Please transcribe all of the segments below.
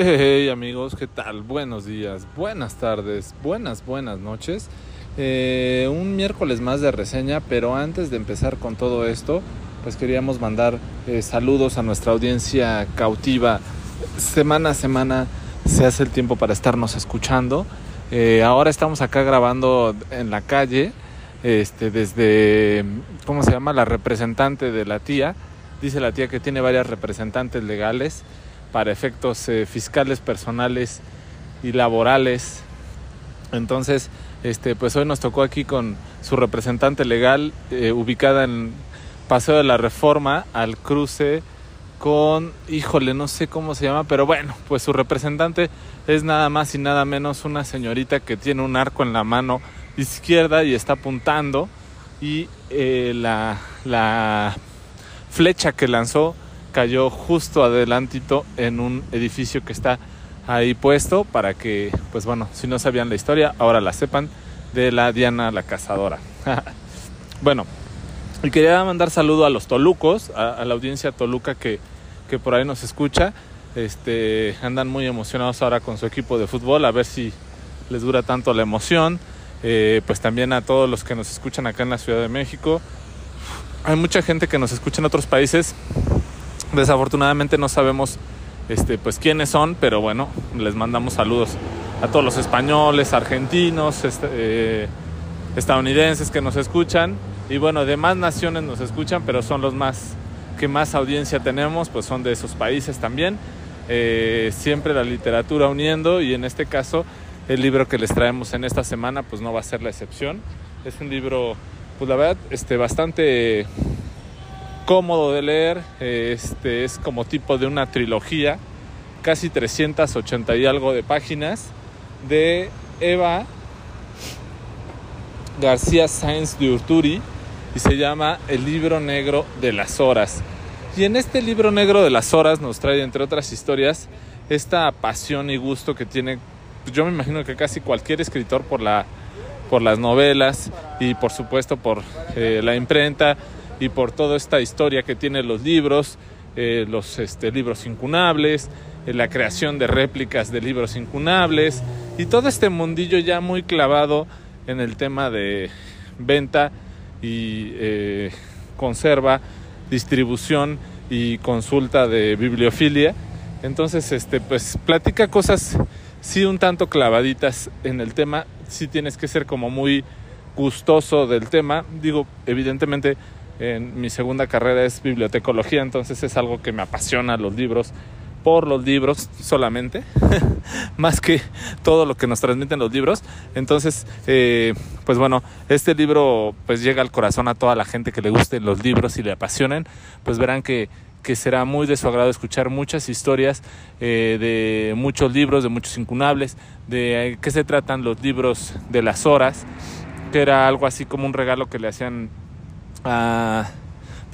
Hey amigos, ¿qué tal? Buenos días, buenas tardes, buenas, buenas noches. Eh, un miércoles más de reseña, pero antes de empezar con todo esto, pues queríamos mandar eh, saludos a nuestra audiencia cautiva. Semana a semana se hace el tiempo para estarnos escuchando. Eh, ahora estamos acá grabando en la calle, este, desde, ¿cómo se llama? La representante de la tía. Dice la tía que tiene varias representantes legales para efectos eh, fiscales, personales y laborales. Entonces, este, pues hoy nos tocó aquí con su representante legal, eh, ubicada en Paseo de la Reforma, al cruce con, híjole, no sé cómo se llama, pero bueno, pues su representante es nada más y nada menos una señorita que tiene un arco en la mano izquierda y está apuntando y eh, la, la flecha que lanzó cayó justo adelantito en un edificio que está ahí puesto para que, pues bueno, si no sabían la historia, ahora la sepan de la Diana la Cazadora. bueno, y quería mandar saludo a los tolucos, a, la audiencia toluca que, que, por ahí nos escucha. Este, andan muy emocionados ahora con su equipo de fútbol, a ver si les dura tanto la emoción. Eh, pues también a todos los que nos escuchan acá en la Ciudad de México. Hay mucha gente que nos escucha en otros países Desafortunadamente no sabemos este, pues quiénes son, pero bueno, les mandamos saludos a todos los españoles, argentinos, este, eh, estadounidenses que nos escuchan y bueno, de más naciones nos escuchan, pero son los más que más audiencia tenemos, pues son de esos países también. Eh, siempre la literatura uniendo y en este caso el libro que les traemos en esta semana pues no va a ser la excepción. Es un libro, pues la verdad, este, bastante cómodo de leer, este es como tipo de una trilogía, casi 380 y algo de páginas, de Eva García Sáenz de Urturi y se llama El libro negro de las horas. Y en este libro negro de las horas nos trae, entre otras historias, esta pasión y gusto que tiene, pues yo me imagino que casi cualquier escritor por, la, por las novelas y por supuesto por eh, la imprenta y por toda esta historia que tienen los libros, eh, los este, libros incunables, eh, la creación de réplicas de libros incunables y todo este mundillo ya muy clavado en el tema de venta y eh, conserva, distribución y consulta de bibliofilia. Entonces, este, pues platica cosas sí un tanto clavaditas en el tema, sí tienes que ser como muy gustoso del tema. Digo, evidentemente en mi segunda carrera es bibliotecología, entonces es algo que me apasiona los libros, por los libros solamente, más que todo lo que nos transmiten los libros. Entonces, eh, pues bueno, este libro pues llega al corazón a toda la gente que le gusten los libros y le apasionen, pues verán que que será muy de su agrado escuchar muchas historias eh, de muchos libros, de muchos incunables, de qué se tratan los libros de las horas, que era algo así como un regalo que le hacían a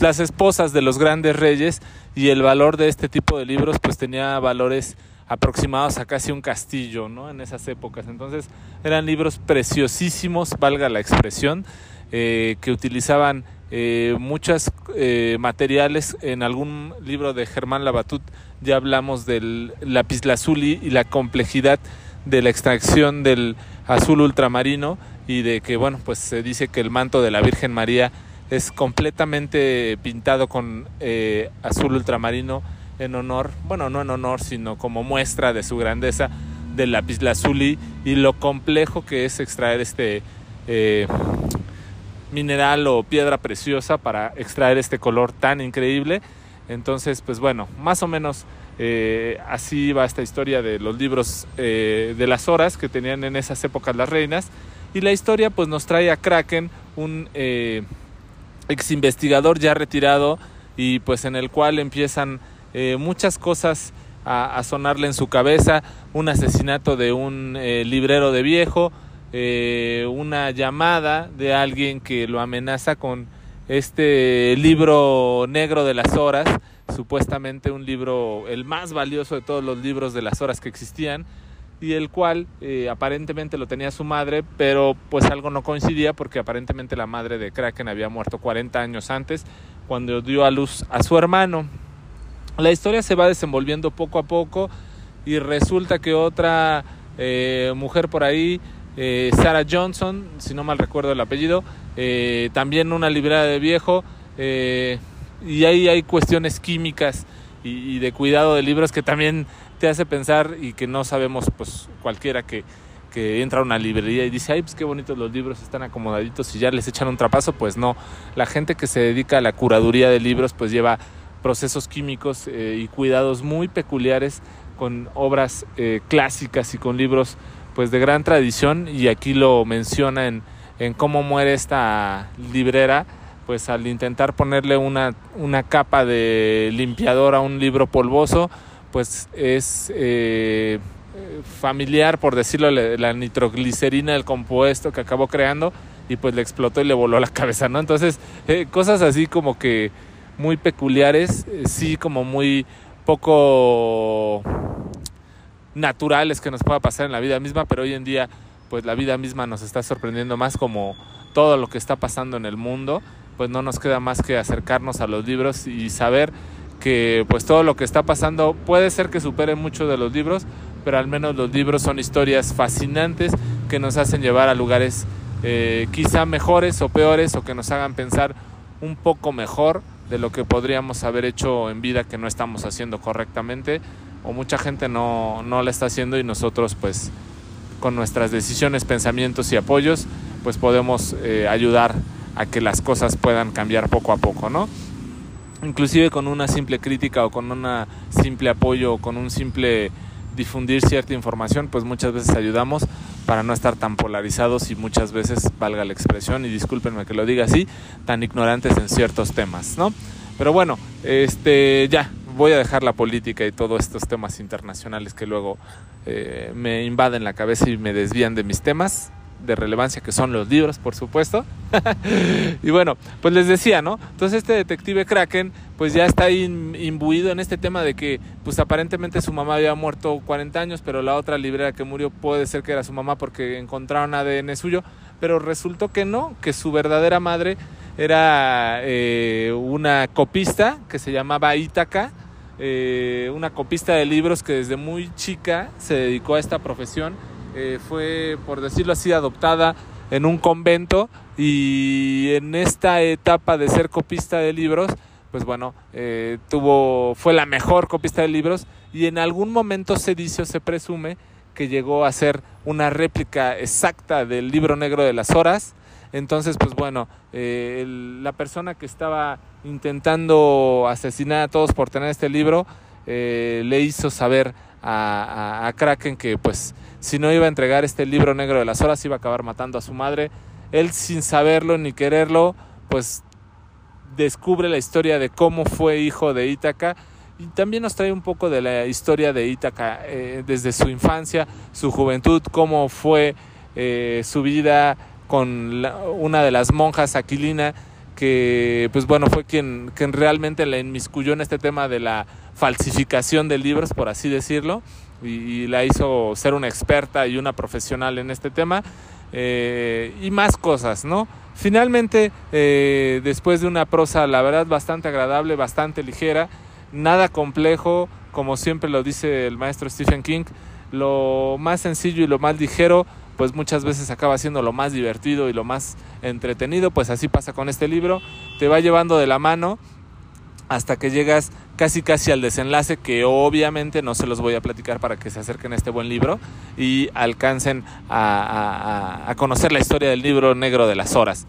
las esposas de los grandes reyes y el valor de este tipo de libros pues tenía valores aproximados a casi un castillo, ¿no? En esas épocas. Entonces eran libros preciosísimos, valga la expresión, eh, que utilizaban eh, muchos eh, materiales. En algún libro de Germán Labatut ya hablamos del lapislázuli y la complejidad de la extracción del azul ultramarino y de que, bueno, pues se dice que el manto de la Virgen María es completamente pintado con eh, azul ultramarino en honor, bueno, no en honor, sino como muestra de su grandeza del lapislázuli y lo complejo que es extraer este eh, mineral o piedra preciosa para extraer este color tan increíble. Entonces, pues bueno, más o menos eh, así va esta historia de los libros de las horas que tenían en esas épocas las reinas. Y la historia pues nos trae a Kraken, un ex investigador ya retirado y pues en el cual empiezan eh, muchas cosas a, sonarle en su cabeza, un asesinato de un eh, librero de viejo, eh, una llamada de alguien que lo amenaza con este libro negro de las horas, supuestamente un libro el más valioso de todos los libros de las horas que existían, y el cual eh, aparentemente lo tenía su madre, pero pues algo no coincidía porque aparentemente la madre de Kraken había muerto 40 años antes cuando dio a luz a su hermano. La historia se va desenvolviendo poco a poco y resulta que otra eh, mujer por ahí, eh, Sarah Johnson, si no mal recuerdo el apellido, también una librería de viejo, y ahí hay cuestiones químicas y, de cuidado de libros que también te hace pensar y que no sabemos, pues cualquiera que, que entra a una librería y dice, ay, pues qué bonitos los libros, están acomodaditos y ya les echan un trapazo, pues no. La gente que se dedica a la curaduría de libros, pues lleva procesos químicos y cuidados muy peculiares con obras eh, clásicas y con libros pues de gran tradición y aquí lo menciona en, en cómo muere esta librera pues al intentar ponerle una, una capa de limpiador a un libro polvoso pues es eh, familiar por decirlo la nitroglicerina del compuesto que acabó creando y pues le explotó y le voló la cabeza no entonces eh, cosas así como que muy peculiares sí como muy poco naturales que nos pueda pasar en la vida misma, pero hoy en día pues la vida misma nos está sorprendiendo más como todo lo que está pasando en el mundo, pues no nos queda más que acercarnos a los libros y saber que pues todo lo que está pasando puede ser que supere mucho de los libros, pero al menos los libros son historias fascinantes que nos hacen llevar a lugares eh, quizá mejores o peores o que nos hagan pensar un poco mejor de lo que podríamos haber hecho en vida que no estamos haciendo correctamente o mucha gente no, no la está haciendo y nosotros pues con nuestras decisiones, pensamientos y apoyos pues podemos eh, ayudar a que las cosas puedan cambiar poco a poco, ¿no? Inclusive con una simple crítica o con un simple apoyo o con un simple difundir cierta información, pues muchas veces ayudamos para no estar tan polarizados y muchas veces, valga la expresión, y discúlpenme que lo diga así, tan ignorantes en ciertos temas, ¿no? Pero bueno, este ya, voy a dejar la política y todos estos temas internacionales que luego eh, me invaden la cabeza y me desvían de mis temas de relevancia que son los libros, por supuesto. y bueno, pues les decía, ¿no? Entonces este detective Kraken pues ya está imbuido en este tema de que pues aparentemente su mamá había muerto 40 años, pero la otra librera que murió puede ser que era su mamá porque encontraron ADN suyo, pero resultó que no, que su verdadera madre era eh, una copista que se llamaba Ítaca, eh, una copista de libros que desde muy chica se dedicó a esta profesión eh, fue, por decirlo así, adoptada en un convento y en esta etapa de ser copista de libros, pues bueno, eh, tuvo, fue la mejor copista de libros y en algún momento se dice o se presume que llegó a ser una réplica exacta del libro negro de las horas. Entonces, pues bueno, eh, la persona que estaba intentando asesinar a todos por tener este libro, le hizo saber a, a, Kraken que pues si no iba a entregar este libro negro de las horas iba a acabar matando a su madre. Él sin saberlo ni quererlo pues descubre la historia de cómo fue hijo de Ítaca y también nos trae un poco de la historia de Ítaca eh, desde su infancia, su juventud, cómo fue eh, su vida con una de las monjas, Aquilina, que pues bueno fue quien, quien realmente la inmiscuyó en este tema de la falsificación de libros, por así decirlo, y, la hizo ser una experta y una profesional en este tema, eh, y más cosas, ¿no? Finalmente, eh, después de una prosa, la verdad, bastante agradable, bastante ligera, nada complejo, como siempre lo dice el maestro Stephen King, lo más sencillo y lo más ligero, pues muchas veces acaba siendo lo más divertido y lo más entretenido, pues así pasa con este libro, te va llevando de la mano hasta que llegas casi casi al desenlace que obviamente no se los voy a platicar para que se acerquen a este buen libro y alcancen a, conocer la historia del libro negro de las horas.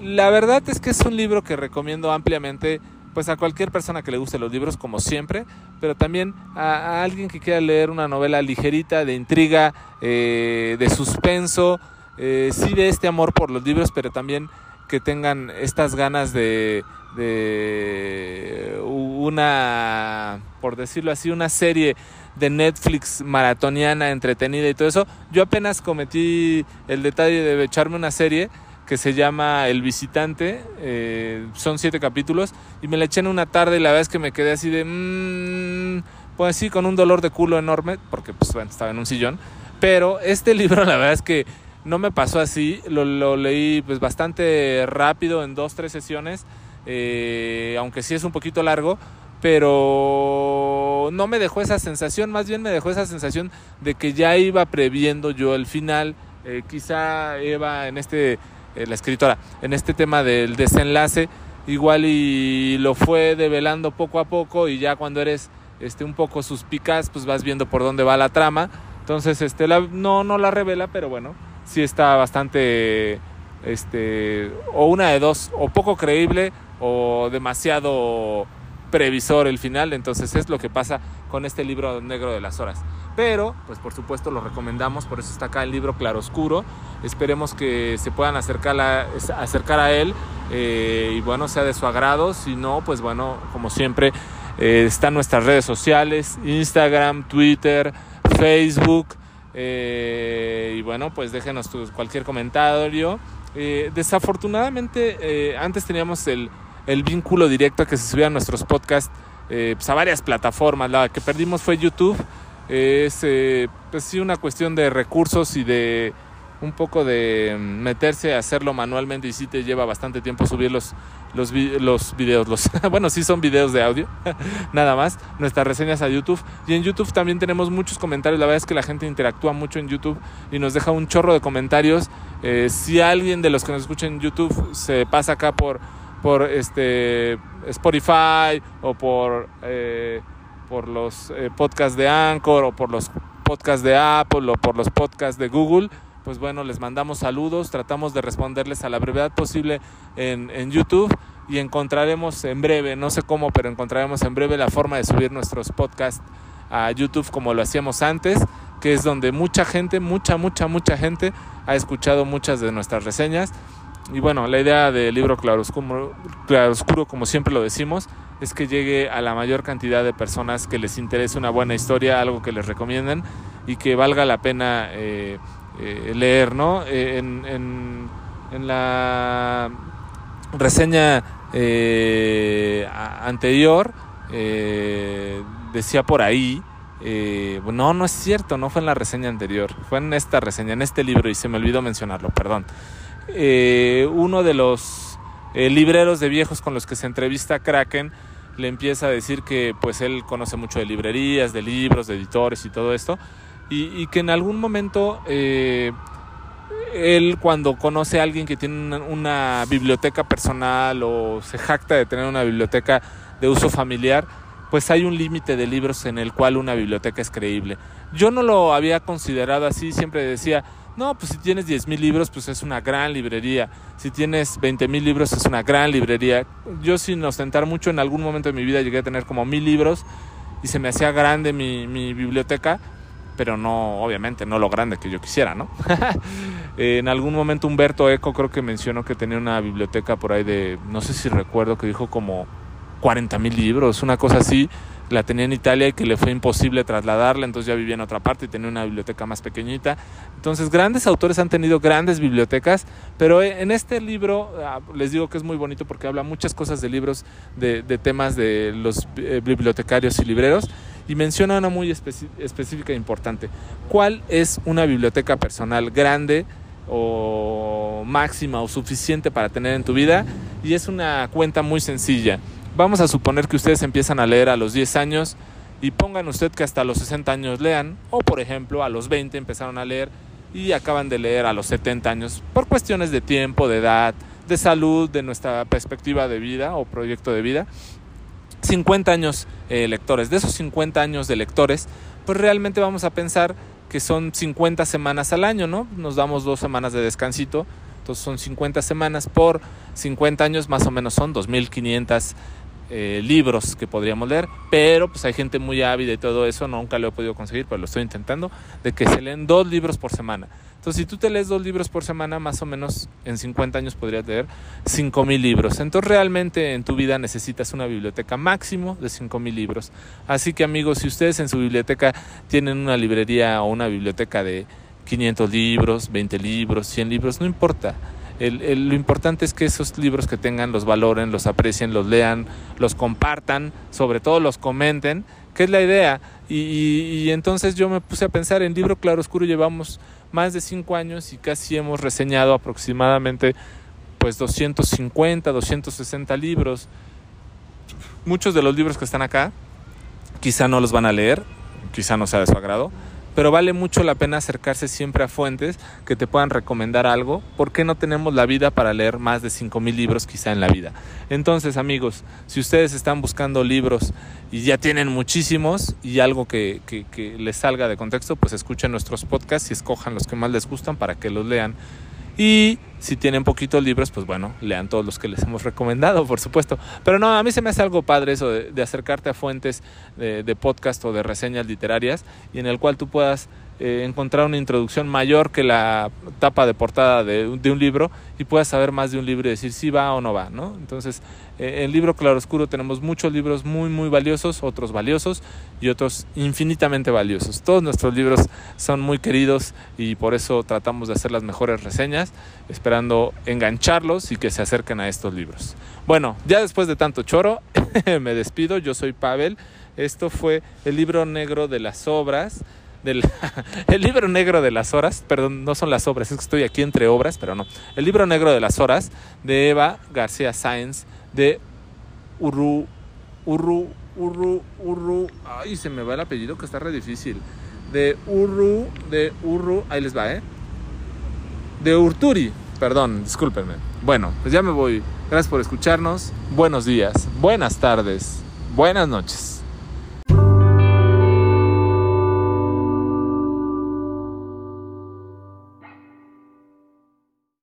La verdad es que es un libro que recomiendo ampliamente pues a cualquier persona que le guste los libros como siempre, pero también a, alguien que quiera leer una novela ligerita, de intriga, eh, de suspenso, eh, sí de este amor por los libros, pero también que tengan estas ganas de, una, por decirlo así, una serie de Netflix maratoniana, entretenida y todo eso. Yo apenas cometí el detalle de echarme una serie que se llama El Visitante, eh, son siete capítulos, y me la eché en una tarde y la verdad es que me quedé así de, mmm, pues sí, con un dolor de culo enorme, porque pues bueno, estaba en un sillón, pero este libro la verdad es que no me pasó así, lo, leí pues bastante rápido en dos, tres sesiones, eh, aunque sí es un poquito largo, pero no me dejó esa sensación, más bien me dejó esa sensación de que ya iba previendo yo el final. Eh, quizá Eva en este, eh, la escritora, en este tema del desenlace, igual y lo fue develando poco a poco y ya cuando eres este, un poco suspicaz, pues vas viendo por dónde va la trama. Entonces, este, la, no, no la revela, pero bueno, sí está bastante, este, o una de dos, o poco creíble o demasiado previsor el final. Entonces es lo que pasa con este libro negro de las horas. Pero, pues por supuesto lo recomendamos, por eso está acá el libro Claroscuro. Esperemos que se puedan acercar a, acercar a él eh, y bueno, sea de su agrado. Si no, pues bueno, como siempre, eh, están nuestras redes sociales, Instagram, Twitter, Facebook. Eh, y bueno, pues déjenos cualquier comentario. desafortunadamente, antes teníamos el, el vínculo directo a que se subían nuestros podcasts eh, pues a varias plataformas. La que perdimos fue YouTube. es eh, pues sí una cuestión de recursos y de un poco de meterse a hacerlo manualmente y sí te lleva bastante tiempo subir los, los, los videos. Los, bueno, sí son videos de audio, nada más. Nuestras reseñas a YouTube. Y en YouTube también tenemos muchos comentarios. La verdad es que la gente interactúa mucho en YouTube y nos deja un chorro de comentarios. Eh, si alguien de los que nos escuchan en YouTube se pasa acá por por este Spotify o por, eh, por los eh, podcasts de Anchor o por los podcasts de Apple o por los podcasts de Google, pues bueno, les mandamos saludos, tratamos de responderles a la brevedad posible en, YouTube y encontraremos en breve, no sé cómo, pero encontraremos en breve la forma de subir nuestros podcasts a YouTube como lo hacíamos antes, que es donde mucha gente, mucha, mucha, mucha gente ha escuchado muchas de nuestras reseñas. Y bueno, la idea del libro Claroscuro, Claroscuro, como siempre lo decimos, es que llegue a la mayor cantidad de personas que les interese una buena historia, algo que les recomienden y que valga la pena eh, eh, leer, ¿no? Eh, en, en, la reseña anterior decía por ahí, no, no es cierto, no fue en la reseña anterior, fue en esta reseña, en este libro y se me olvidó mencionarlo, perdón. Eh, uno de los eh, libreros de viejos con los que se entrevista Kraken le empieza a decir que pues él conoce mucho de librerías, de libros, de editores y todo esto, y, que en algún momento eh, él cuando conoce a alguien que tiene una, biblioteca personal o se jacta de tener una biblioteca de uso familiar, pues hay un límite de libros en el cual una biblioteca es creíble. Yo no lo había considerado así, siempre decía, no, pues si tienes 10 mil libros, pues es una gran librería. Si tienes 20 mil libros, es una gran librería. Yo sin ostentar mucho, en algún momento de mi vida llegué a tener como mil libros y se me hacía grande mi, biblioteca, pero no, obviamente, no lo grande que yo quisiera, ¿no? en algún momento Humberto Eco creo que mencionó que tenía una biblioteca por ahí de, no sé si recuerdo, que dijo como 40 mil libros, una cosa así la tenía en Italia y que le fue imposible trasladarla, entonces ya vivía en otra parte y tenía una biblioteca más pequeñita. Entonces, grandes autores han tenido grandes bibliotecas, pero en este libro ah, les digo que es muy bonito porque habla muchas cosas de libros, de, temas de los eh, bibliotecarios y libreros y menciona una muy específica e importante. ¿Cuál es una biblioteca personal grande? o máxima o suficiente para tener en tu vida y es una cuenta muy sencilla Vamos a suponer que ustedes empiezan a leer a los 10 años y pongan usted que hasta los 60 años lean, o por ejemplo a los 20 empezaron a leer y acaban de leer a los 70 años por cuestiones de tiempo, de edad, de salud, de nuestra perspectiva de vida o proyecto de vida. 50 años eh, lectores. De esos 50 años de lectores, pues realmente vamos a pensar que son 50 semanas al año, ¿no? Nos damos dos semanas de descansito, entonces son 50 semanas por 50 años, más o menos son 2.500 eh, libros que podríamos leer, pero pues hay gente muy ávida y todo eso, nunca lo he podido conseguir, pero lo estoy intentando, de que se leen dos libros por semana. Entonces, si tú te lees dos libros por semana, más o menos en 50 años podrías leer 5.000 libros. Entonces, realmente en tu vida necesitas una biblioteca máximo de 5.000 libros. Así que, amigos, si ustedes en su biblioteca tienen una librería o una biblioteca de 500 libros, 20 libros, 100 libros, no importa lo importante es que esos libros que tengan los valoren, los aprecien, los lean, los compartan, sobre todo los comenten, que es la idea. Y, entonces yo me puse a pensar, en Libro Claroscuro llevamos más de cinco años y casi hemos reseñado aproximadamente pues 250, 260 libros. muchos de los libros que están acá quizá no los van a leer, quizá no sea de su agrado, pero vale mucho la pena acercarse siempre a fuentes que te puedan recomendar algo, porque no tenemos la vida para leer más de 5.000 libros quizá en la vida. Entonces amigos, si ustedes están buscando libros y ya tienen muchísimos y algo que, que, les salga de contexto, pues escuchen nuestros podcasts y escojan los que más les gustan para que los lean. Y si tienen poquitos libros, pues bueno, lean todos los que les hemos recomendado, por supuesto. Pero no, a mí se me hace algo padre eso de, acercarte a fuentes de, podcast o de reseñas literarias y en el cual tú puedas eh, encontrar una introducción mayor que la tapa de portada de, un libro y puedas saber más de un libro y decir si va o no va, ¿no? Entonces, eh, el libro Claroscuro tenemos muchos libros muy, muy valiosos, otros valiosos y otros infinitamente valiosos. Todos nuestros libros son muy queridos y por eso tratamos de hacer las mejores reseñas, esperando engancharlos y que se acerquen a estos libros. Bueno, ya después de tanto choro, me despido, yo soy Pavel. Esto fue el libro negro de las obras del el libro negro de las horas, perdón, no son las obras, es que estoy aquí entre obras, pero no. El libro negro de las horas de Eva García Sáenz de Urru Urru Urru Urru, ay, se me va el apellido que está re difícil. De Urru de Urru, ahí les va, ¿eh? De Urturi, perdón, discúlpenme. Bueno, pues ya me voy. Gracias por escucharnos. Buenos días, buenas tardes, buenas noches.